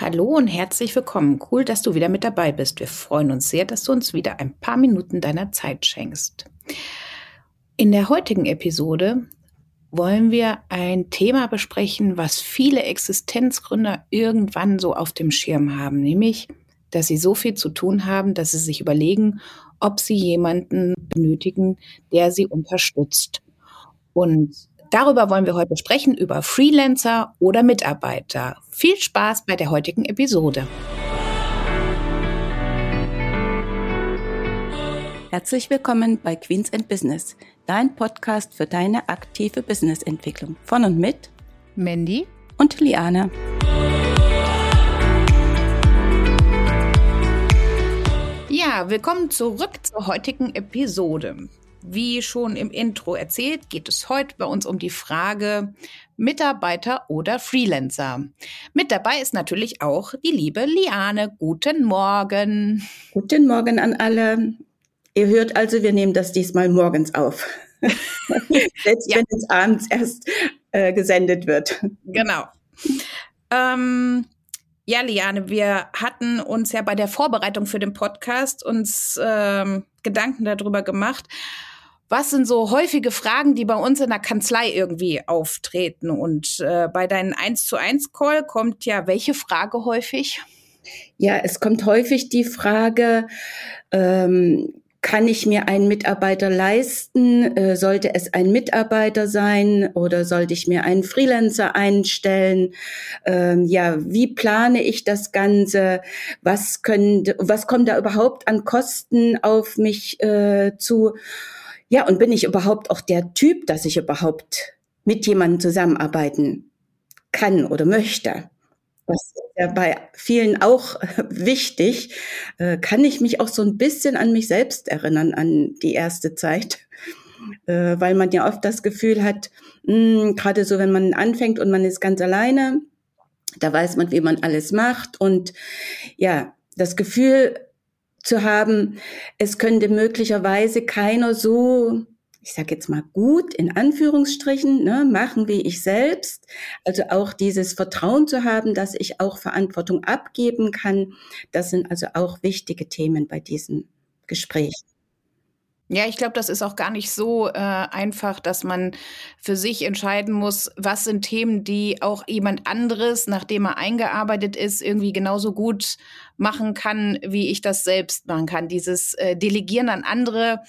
Hallo und herzlich willkommen. Cool, dass du wieder mit dabei bist. Wir freuen uns sehr, dass du uns wieder ein paar Minuten deiner Zeit schenkst. In der heutigen Episode wollen wir ein Thema besprechen, was viele Existenzgründer irgendwann so auf dem Schirm haben, nämlich, dass sie so viel zu tun haben, dass sie sich überlegen, ob sie jemanden benötigen, der sie unterstützt. Und Darüber wollen wir heute sprechen, über Freelancer oder Mitarbeiter. Viel Spaß bei der heutigen Episode. Herzlich willkommen bei Queens and Business, dein Podcast für deine aktive Businessentwicklung. Von und mit Mandy und Liane. Ja, willkommen zurück zur heutigen Episode. Wie schon im Intro erzählt, geht es heute bei uns um die Frage Mitarbeiter oder Freelancer. Mit dabei ist natürlich auch die liebe Liane. Guten Morgen. Guten Morgen an alle. Ihr hört also, wir nehmen das diesmal morgens auf. Selbst ja. wenn es abends erst äh, gesendet wird. Genau. Ähm, ja, Liane, wir hatten uns ja bei der Vorbereitung für den Podcast uns ähm, Gedanken darüber gemacht, was sind so häufige Fragen, die bei uns in der Kanzlei irgendwie auftreten? Und äh, bei deinen 1 zu 1 Call kommt ja welche Frage häufig? Ja, es kommt häufig die Frage, ähm, kann ich mir einen Mitarbeiter leisten? Äh, sollte es ein Mitarbeiter sein oder sollte ich mir einen Freelancer einstellen? Ähm, ja, wie plane ich das Ganze? Was können, was kommt da überhaupt an Kosten auf mich äh, zu? Ja, und bin ich überhaupt auch der Typ, dass ich überhaupt mit jemandem zusammenarbeiten kann oder möchte? Das ist ja bei vielen auch wichtig. Äh, kann ich mich auch so ein bisschen an mich selbst erinnern, an die erste Zeit? Äh, weil man ja oft das Gefühl hat, hm, gerade so, wenn man anfängt und man ist ganz alleine, da weiß man, wie man alles macht. Und ja, das Gefühl, zu haben, es könnte möglicherweise keiner so, ich sage jetzt mal gut in Anführungsstrichen, ne, machen wie ich selbst. Also auch dieses Vertrauen zu haben, dass ich auch Verantwortung abgeben kann, das sind also auch wichtige Themen bei diesem Gespräch. Ja, ich glaube, das ist auch gar nicht so äh, einfach, dass man für sich entscheiden muss, was sind Themen, die auch jemand anderes, nachdem er eingearbeitet ist, irgendwie genauso gut machen kann, wie ich das selbst machen kann. Dieses äh, Delegieren an andere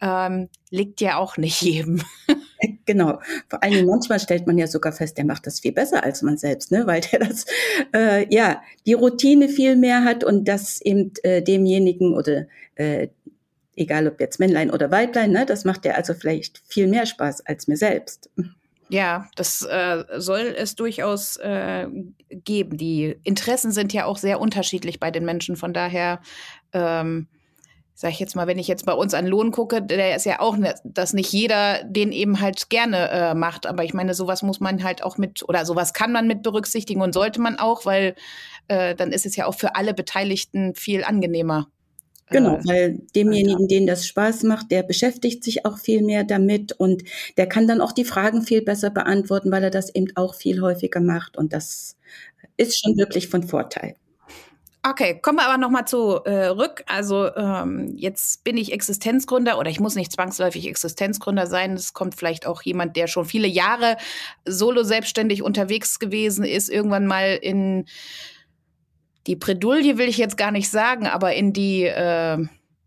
ähm, liegt ja auch nicht jedem. Genau. Vor allem manchmal stellt man ja sogar fest, der macht das viel besser als man selbst, ne? weil der das, äh, ja, die Routine viel mehr hat und das eben äh, demjenigen oder äh, egal ob jetzt Männlein oder Weiblein, ne, das macht ja also vielleicht viel mehr Spaß als mir selbst. Ja, das äh, soll es durchaus äh, geben. Die Interessen sind ja auch sehr unterschiedlich bei den Menschen. Von daher, ähm, sag ich jetzt mal, wenn ich jetzt bei uns an Lohn gucke, der ist ja auch, ne, dass nicht jeder den eben halt gerne äh, macht. Aber ich meine, sowas muss man halt auch mit, oder sowas kann man mit berücksichtigen und sollte man auch, weil äh, dann ist es ja auch für alle Beteiligten viel angenehmer. Genau, äh, weil demjenigen, denen das Spaß macht, der beschäftigt sich auch viel mehr damit und der kann dann auch die Fragen viel besser beantworten, weil er das eben auch viel häufiger macht und das ist schon wirklich von Vorteil. Okay, kommen wir aber nochmal zurück. Äh, also ähm, jetzt bin ich Existenzgründer oder ich muss nicht zwangsläufig Existenzgründer sein. Es kommt vielleicht auch jemand, der schon viele Jahre solo selbstständig unterwegs gewesen ist, irgendwann mal in die Bredouille will ich jetzt gar nicht sagen, aber in die äh,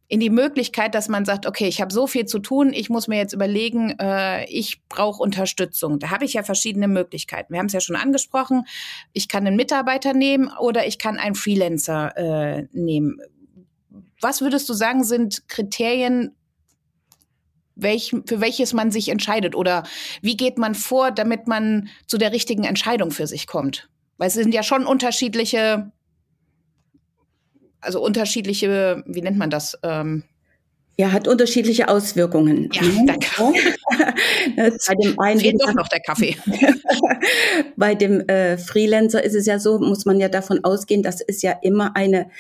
in die Möglichkeit, dass man sagt, okay, ich habe so viel zu tun, ich muss mir jetzt überlegen, äh, ich brauche Unterstützung. Da habe ich ja verschiedene Möglichkeiten. Wir haben es ja schon angesprochen. Ich kann einen Mitarbeiter nehmen oder ich kann einen Freelancer äh, nehmen. Was würdest du sagen, sind Kriterien, welch, für welches man sich entscheidet? Oder wie geht man vor, damit man zu der richtigen Entscheidung für sich kommt? Weil es sind ja schon unterschiedliche also unterschiedliche, wie nennt man das? Ähm, ja, hat unterschiedliche Auswirkungen. Ja, danke. bei dem einen fehlt doch noch der Kaffee. bei dem äh, Freelancer ist es ja so, muss man ja davon ausgehen, das ist ja immer eine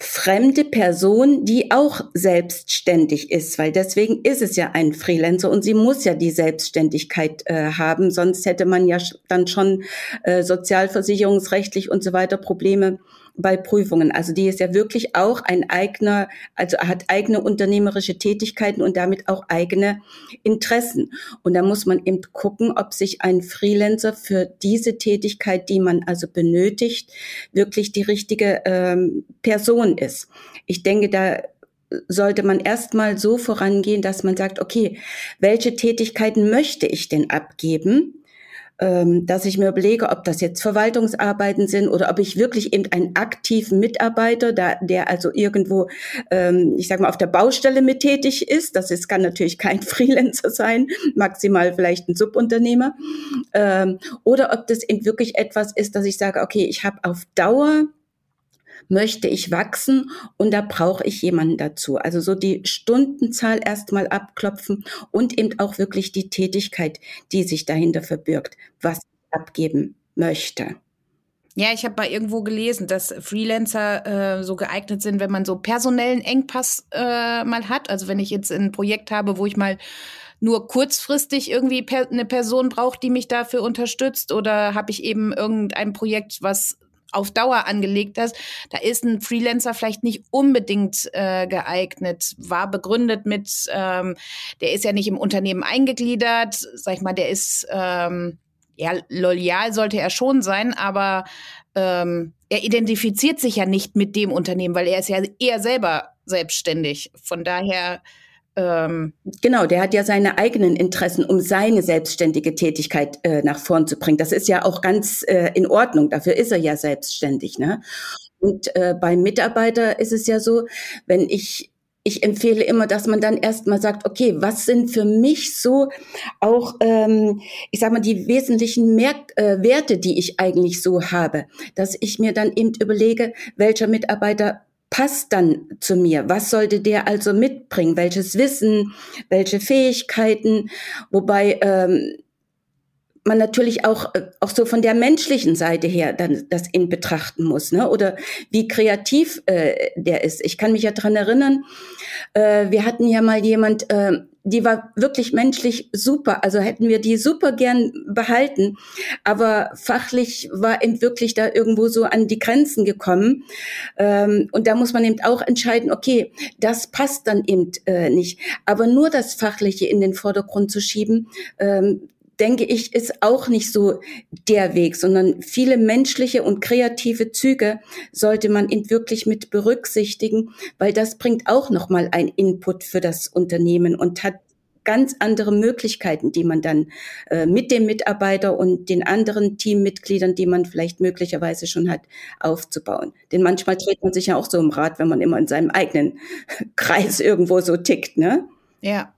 fremde Person, die auch selbstständig ist, weil deswegen ist es ja ein Freelancer und sie muss ja die Selbstständigkeit äh, haben, sonst hätte man ja dann schon äh, sozialversicherungsrechtlich und so weiter Probleme bei Prüfungen. Also die ist ja wirklich auch ein eigener, also hat eigene unternehmerische Tätigkeiten und damit auch eigene Interessen. Und da muss man eben gucken, ob sich ein Freelancer für diese Tätigkeit, die man also benötigt, wirklich die richtige ähm, Person ist. Ich denke, da sollte man erstmal so vorangehen, dass man sagt, okay, welche Tätigkeiten möchte ich denn abgeben? Ähm, dass ich mir überlege, ob das jetzt Verwaltungsarbeiten sind oder ob ich wirklich eben einen aktiven Mitarbeiter, da, der also irgendwo, ähm, ich sage mal, auf der Baustelle mit tätig ist. Das ist, kann natürlich kein Freelancer sein, maximal vielleicht ein Subunternehmer. Ähm, oder ob das eben wirklich etwas ist, dass ich sage, okay, ich habe auf Dauer möchte ich wachsen und da brauche ich jemanden dazu. Also so die Stundenzahl erstmal abklopfen und eben auch wirklich die Tätigkeit, die sich dahinter verbirgt, was ich abgeben möchte. Ja, ich habe mal irgendwo gelesen, dass Freelancer äh, so geeignet sind, wenn man so personellen Engpass äh, mal hat. Also wenn ich jetzt ein Projekt habe, wo ich mal nur kurzfristig irgendwie per eine Person brauche, die mich dafür unterstützt, oder habe ich eben irgendein Projekt, was auf Dauer angelegt hast, da ist ein Freelancer vielleicht nicht unbedingt äh, geeignet. War begründet mit, ähm, der ist ja nicht im Unternehmen eingegliedert, sag ich mal, der ist ähm, ja loyal sollte er schon sein, aber ähm, er identifiziert sich ja nicht mit dem Unternehmen, weil er ist ja eher selber selbstständig. Von daher ähm, genau, der hat ja seine eigenen Interessen, um seine selbstständige Tätigkeit äh, nach vorn zu bringen. Das ist ja auch ganz äh, in Ordnung. Dafür ist er ja selbstständig. Ne? Und äh, beim Mitarbeiter ist es ja so, wenn ich ich empfehle immer, dass man dann erstmal sagt, okay, was sind für mich so auch, ähm, ich sag mal, die wesentlichen Mer äh, Werte, die ich eigentlich so habe, dass ich mir dann eben überlege, welcher Mitarbeiter passt dann zu mir? Was sollte der also mitbringen? Welches Wissen, welche Fähigkeiten? Wobei ähm, man natürlich auch, äh, auch so von der menschlichen Seite her dann das in betrachten muss, ne? Oder wie kreativ äh, der ist. Ich kann mich ja dran erinnern, äh, wir hatten ja mal jemand, äh, die war wirklich menschlich super. Also hätten wir die super gern behalten. Aber fachlich war eben wirklich da irgendwo so an die Grenzen gekommen. Ähm, und da muss man eben auch entscheiden, okay, das passt dann eben äh, nicht. Aber nur das Fachliche in den Vordergrund zu schieben, ähm, denke ich, ist auch nicht so der Weg, sondern viele menschliche und kreative Züge sollte man wirklich mit berücksichtigen, weil das bringt auch nochmal ein Input für das Unternehmen und hat ganz andere Möglichkeiten, die man dann äh, mit dem Mitarbeiter und den anderen Teammitgliedern, die man vielleicht möglicherweise schon hat, aufzubauen. Denn manchmal dreht man sich ja auch so im Rad, wenn man immer in seinem eigenen Kreis irgendwo so tickt, ne? Ja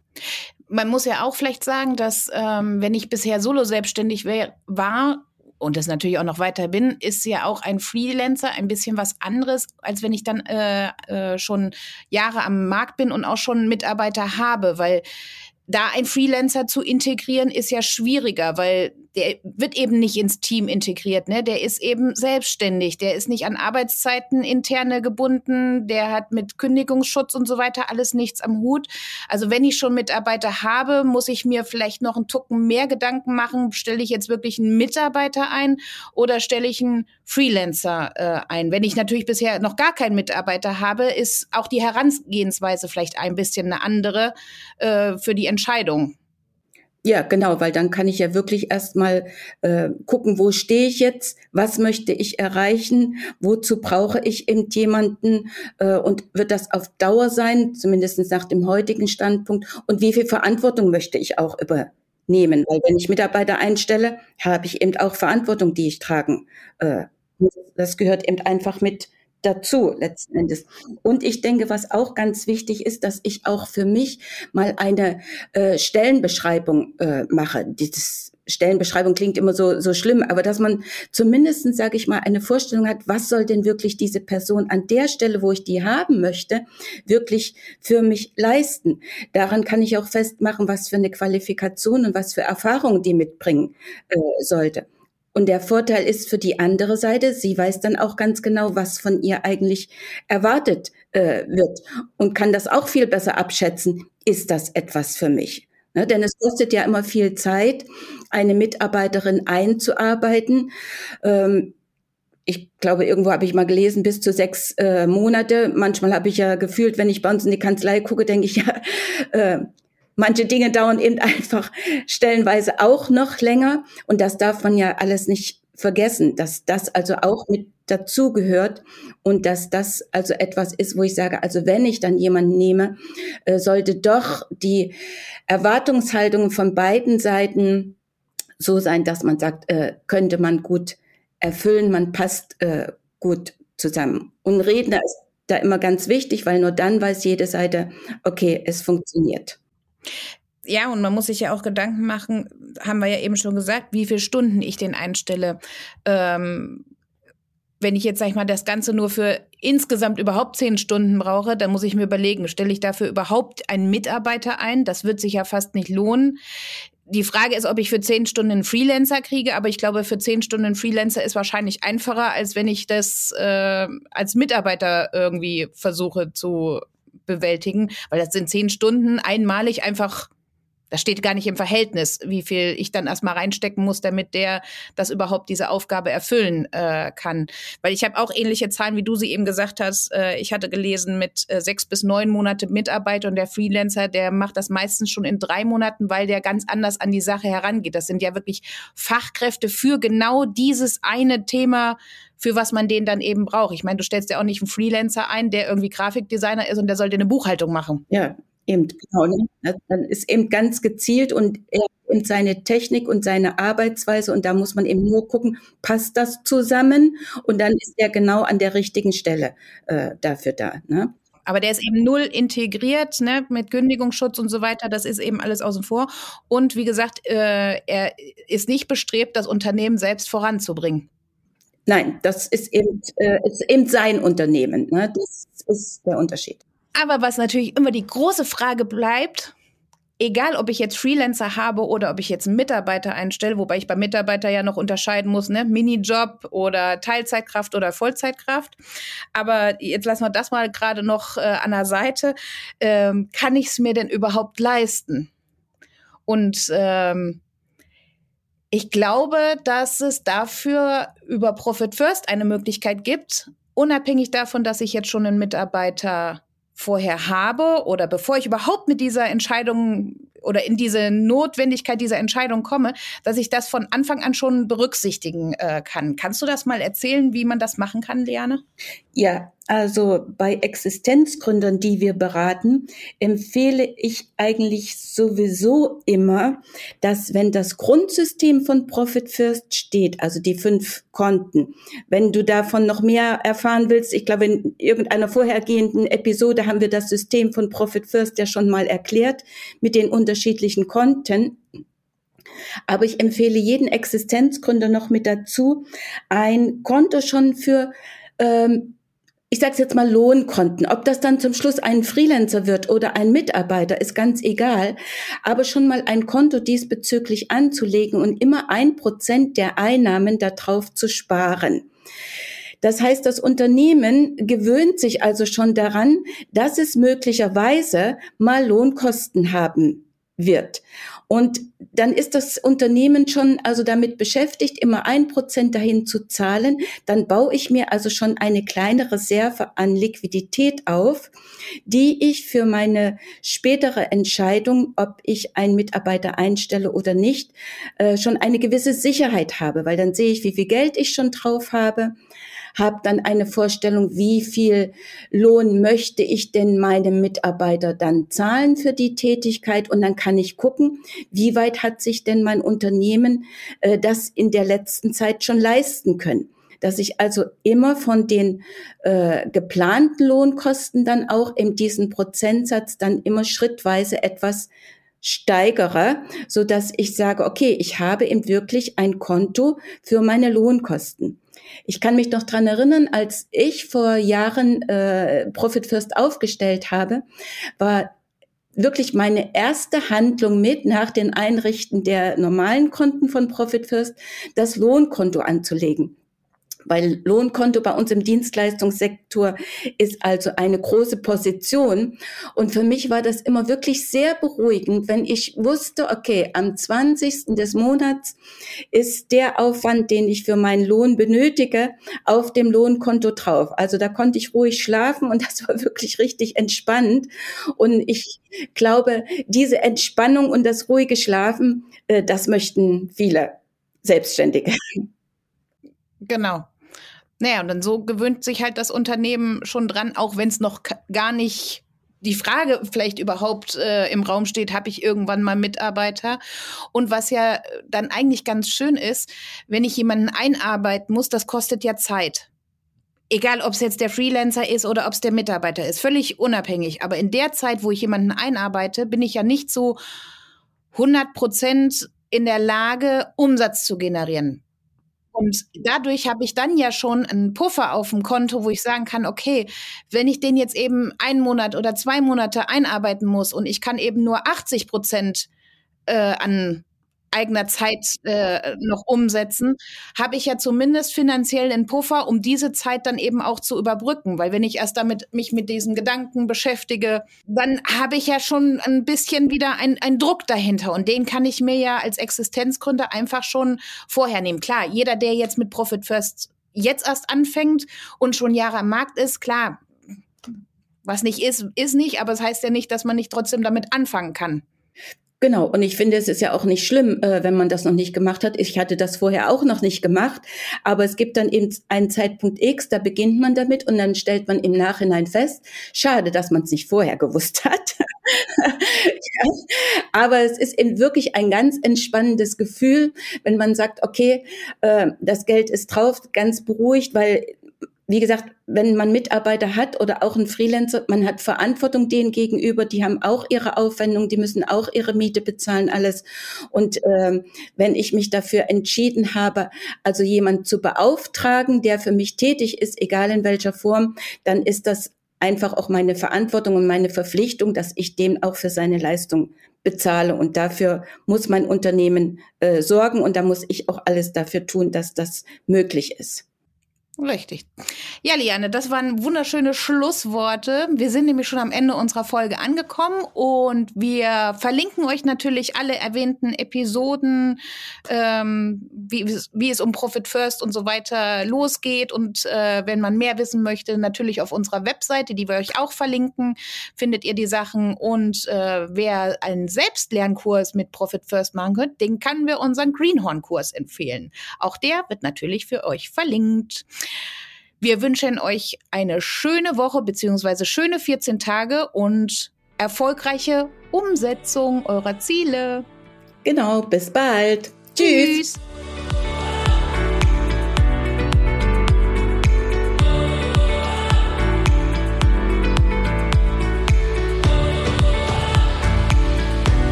man muss ja auch vielleicht sagen, dass ähm, wenn ich bisher solo selbstständig war und das natürlich auch noch weiter bin, ist ja auch ein Freelancer ein bisschen was anderes, als wenn ich dann äh, äh, schon Jahre am Markt bin und auch schon Mitarbeiter habe, weil da ein Freelancer zu integrieren, ist ja schwieriger, weil der wird eben nicht ins Team integriert, ne? Der ist eben selbstständig, der ist nicht an Arbeitszeiten interne gebunden, der hat mit Kündigungsschutz und so weiter alles nichts am Hut. Also wenn ich schon Mitarbeiter habe, muss ich mir vielleicht noch einen Tucken mehr Gedanken machen, stelle ich jetzt wirklich einen Mitarbeiter ein oder stelle ich einen Freelancer äh, ein? Wenn ich natürlich bisher noch gar keinen Mitarbeiter habe, ist auch die Herangehensweise vielleicht ein bisschen eine andere äh, für die Entscheidung. Ja, genau, weil dann kann ich ja wirklich erstmal äh, gucken, wo stehe ich jetzt, was möchte ich erreichen, wozu brauche ich eben jemanden äh, und wird das auf Dauer sein, zumindest nach dem heutigen Standpunkt, und wie viel Verantwortung möchte ich auch übernehmen. Weil wenn ich Mitarbeiter einstelle, habe ich eben auch Verantwortung, die ich tragen. Äh, das gehört eben einfach mit dazu letzten Endes. Und ich denke, was auch ganz wichtig ist, dass ich auch für mich mal eine äh, Stellenbeschreibung äh, mache. Dieses Stellenbeschreibung klingt immer so, so schlimm, aber dass man zumindestens, sage ich mal, eine Vorstellung hat, was soll denn wirklich diese Person an der Stelle, wo ich die haben möchte, wirklich für mich leisten. Daran kann ich auch festmachen, was für eine Qualifikation und was für Erfahrung die mitbringen äh, sollte. Und der Vorteil ist für die andere Seite, sie weiß dann auch ganz genau, was von ihr eigentlich erwartet äh, wird und kann das auch viel besser abschätzen. Ist das etwas für mich? Ne, denn es kostet ja immer viel Zeit, eine Mitarbeiterin einzuarbeiten. Ähm, ich glaube, irgendwo habe ich mal gelesen, bis zu sechs äh, Monate. Manchmal habe ich ja gefühlt, wenn ich bei uns in die Kanzlei gucke, denke ich ja, äh, manche Dinge dauern eben einfach stellenweise auch noch länger. Und das darf man ja alles nicht vergessen, dass das also auch mit dazugehört und dass das also etwas ist, wo ich sage, also wenn ich dann jemanden nehme, äh, sollte doch die Erwartungshaltung von beiden Seiten so sein, dass man sagt, äh, könnte man gut erfüllen, man passt äh, gut zusammen. Und Redner ist da immer ganz wichtig, weil nur dann weiß jede Seite, okay, es funktioniert. Ja, und man muss sich ja auch Gedanken machen, haben wir ja eben schon gesagt, wie viele Stunden ich den einstelle. Ähm, wenn ich jetzt, sag ich mal, das Ganze nur für insgesamt überhaupt zehn Stunden brauche, dann muss ich mir überlegen, stelle ich dafür überhaupt einen Mitarbeiter ein? Das wird sich ja fast nicht lohnen. Die Frage ist, ob ich für zehn Stunden einen Freelancer kriege, aber ich glaube, für zehn Stunden einen Freelancer ist wahrscheinlich einfacher, als wenn ich das äh, als Mitarbeiter irgendwie versuche zu bewältigen, weil das sind zehn Stunden einmalig einfach das steht gar nicht im Verhältnis, wie viel ich dann erstmal reinstecken muss, damit der das überhaupt diese Aufgabe erfüllen äh, kann. Weil ich habe auch ähnliche Zahlen, wie du sie eben gesagt hast. Äh, ich hatte gelesen mit äh, sechs bis neun Monate Mitarbeit und der Freelancer, der macht das meistens schon in drei Monaten, weil der ganz anders an die Sache herangeht. Das sind ja wirklich Fachkräfte für genau dieses eine Thema, für was man den dann eben braucht. Ich meine, du stellst ja auch nicht einen Freelancer ein, der irgendwie Grafikdesigner ist und der soll dir eine Buchhaltung machen. Ja, Eben, genau. Ne? Dann ist eben ganz gezielt und er und seine Technik und seine Arbeitsweise und da muss man eben nur gucken, passt das zusammen und dann ist er genau an der richtigen Stelle äh, dafür da. Ne? Aber der ist eben null integriert, ne, mit Kündigungsschutz und so weiter. Das ist eben alles außen vor. Und wie gesagt, äh, er ist nicht bestrebt, das Unternehmen selbst voranzubringen. Nein, das ist eben, äh, ist eben sein Unternehmen. Ne? Das ist der Unterschied. Aber was natürlich immer die große Frage bleibt, egal ob ich jetzt Freelancer habe oder ob ich jetzt einen Mitarbeiter einstelle, wobei ich beim Mitarbeiter ja noch unterscheiden muss, ne, Minijob oder Teilzeitkraft oder Vollzeitkraft. Aber jetzt lassen wir das mal gerade noch äh, an der Seite. Ähm, kann ich es mir denn überhaupt leisten? Und ähm, ich glaube, dass es dafür über Profit First eine Möglichkeit gibt, unabhängig davon, dass ich jetzt schon einen Mitarbeiter vorher habe oder bevor ich überhaupt mit dieser Entscheidung oder in diese Notwendigkeit dieser Entscheidung komme, dass ich das von Anfang an schon berücksichtigen äh, kann. Kannst du das mal erzählen, wie man das machen kann, Liane? Ja, also bei Existenzgründern, die wir beraten, empfehle ich eigentlich sowieso immer, dass wenn das Grundsystem von Profit First steht, also die fünf Konten, wenn du davon noch mehr erfahren willst, ich glaube, in irgendeiner vorhergehenden Episode haben wir das System von Profit First ja schon mal erklärt mit den unterschiedlichen Konten. Aber ich empfehle jeden Existenzgründer noch mit dazu, ein Konto schon für ähm, ich sage jetzt mal Lohnkonten. Ob das dann zum Schluss ein Freelancer wird oder ein Mitarbeiter, ist ganz egal. Aber schon mal ein Konto diesbezüglich anzulegen und immer ein Prozent der Einnahmen darauf zu sparen. Das heißt, das Unternehmen gewöhnt sich also schon daran, dass es möglicherweise mal Lohnkosten haben wird. Und dann ist das Unternehmen schon also damit beschäftigt, immer ein Prozent dahin zu zahlen. Dann baue ich mir also schon eine kleine Reserve an Liquidität auf, die ich für meine spätere Entscheidung, ob ich einen Mitarbeiter einstelle oder nicht, äh, schon eine gewisse Sicherheit habe, weil dann sehe ich, wie viel Geld ich schon drauf habe habe dann eine Vorstellung, wie viel Lohn möchte ich denn meinem Mitarbeiter dann zahlen für die Tätigkeit und dann kann ich gucken, wie weit hat sich denn mein Unternehmen äh, das in der letzten Zeit schon leisten können dass ich also immer von den äh, geplanten Lohnkosten dann auch in diesen Prozentsatz dann immer schrittweise etwas steigere, so dass ich sage, okay, ich habe eben wirklich ein Konto für meine Lohnkosten. Ich kann mich noch dran erinnern, als ich vor Jahren äh, Profit First aufgestellt habe, war wirklich meine erste Handlung mit nach den Einrichten der normalen Konten von Profit First, das Lohnkonto anzulegen weil Lohnkonto bei uns im Dienstleistungssektor ist also eine große Position. Und für mich war das immer wirklich sehr beruhigend, wenn ich wusste, okay, am 20. des Monats ist der Aufwand, den ich für meinen Lohn benötige, auf dem Lohnkonto drauf. Also da konnte ich ruhig schlafen und das war wirklich richtig entspannt. Und ich glaube, diese Entspannung und das ruhige Schlafen, äh, das möchten viele Selbstständige. Genau. Naja, und dann so gewöhnt sich halt das Unternehmen schon dran, auch wenn es noch gar nicht die Frage vielleicht überhaupt äh, im Raum steht, habe ich irgendwann mal Mitarbeiter? Und was ja dann eigentlich ganz schön ist, wenn ich jemanden einarbeiten muss, das kostet ja Zeit. Egal, ob es jetzt der Freelancer ist oder ob es der Mitarbeiter ist, völlig unabhängig. Aber in der Zeit, wo ich jemanden einarbeite, bin ich ja nicht so 100 Prozent in der Lage, Umsatz zu generieren. Und dadurch habe ich dann ja schon einen Puffer auf dem Konto, wo ich sagen kann, okay, wenn ich den jetzt eben einen Monat oder zwei Monate einarbeiten muss und ich kann eben nur 80 Prozent äh, an eigener Zeit äh, noch umsetzen, habe ich ja zumindest finanziell einen Puffer, um diese Zeit dann eben auch zu überbrücken. Weil wenn ich erst damit mich mit diesen Gedanken beschäftige, dann habe ich ja schon ein bisschen wieder einen Druck dahinter. Und den kann ich mir ja als Existenzgründer einfach schon vorher nehmen. Klar, jeder, der jetzt mit Profit First jetzt erst anfängt und schon Jahre am Markt ist, klar, was nicht ist, ist nicht, aber es das heißt ja nicht, dass man nicht trotzdem damit anfangen kann. Genau, und ich finde, es ist ja auch nicht schlimm, äh, wenn man das noch nicht gemacht hat. Ich hatte das vorher auch noch nicht gemacht, aber es gibt dann eben einen Zeitpunkt X, da beginnt man damit und dann stellt man im Nachhinein fest, schade, dass man es nicht vorher gewusst hat. ja. Aber es ist eben wirklich ein ganz entspannendes Gefühl, wenn man sagt, okay, äh, das Geld ist drauf, ganz beruhigt, weil wie gesagt, wenn man Mitarbeiter hat oder auch ein Freelancer, man hat Verantwortung denen gegenüber, die haben auch ihre Aufwendung, die müssen auch ihre Miete bezahlen, alles. Und ähm, wenn ich mich dafür entschieden habe, also jemand zu beauftragen, der für mich tätig ist, egal in welcher Form, dann ist das einfach auch meine Verantwortung und meine Verpflichtung, dass ich dem auch für seine Leistung bezahle. Und dafür muss mein Unternehmen äh, sorgen und da muss ich auch alles dafür tun, dass das möglich ist. Richtig. Ja, Liane, das waren wunderschöne Schlussworte. Wir sind nämlich schon am Ende unserer Folge angekommen und wir verlinken euch natürlich alle erwähnten Episoden, ähm, wie, wie es um Profit First und so weiter losgeht. Und äh, wenn man mehr wissen möchte, natürlich auf unserer Webseite, die wir euch auch verlinken, findet ihr die Sachen. Und äh, wer einen Selbstlernkurs mit Profit First machen könnt, den können wir unseren Greenhorn-Kurs empfehlen. Auch der wird natürlich für euch verlinkt. Wir wünschen euch eine schöne Woche beziehungsweise schöne 14 Tage und erfolgreiche Umsetzung eurer Ziele. Genau, bis bald. Tschüss. Tschüss.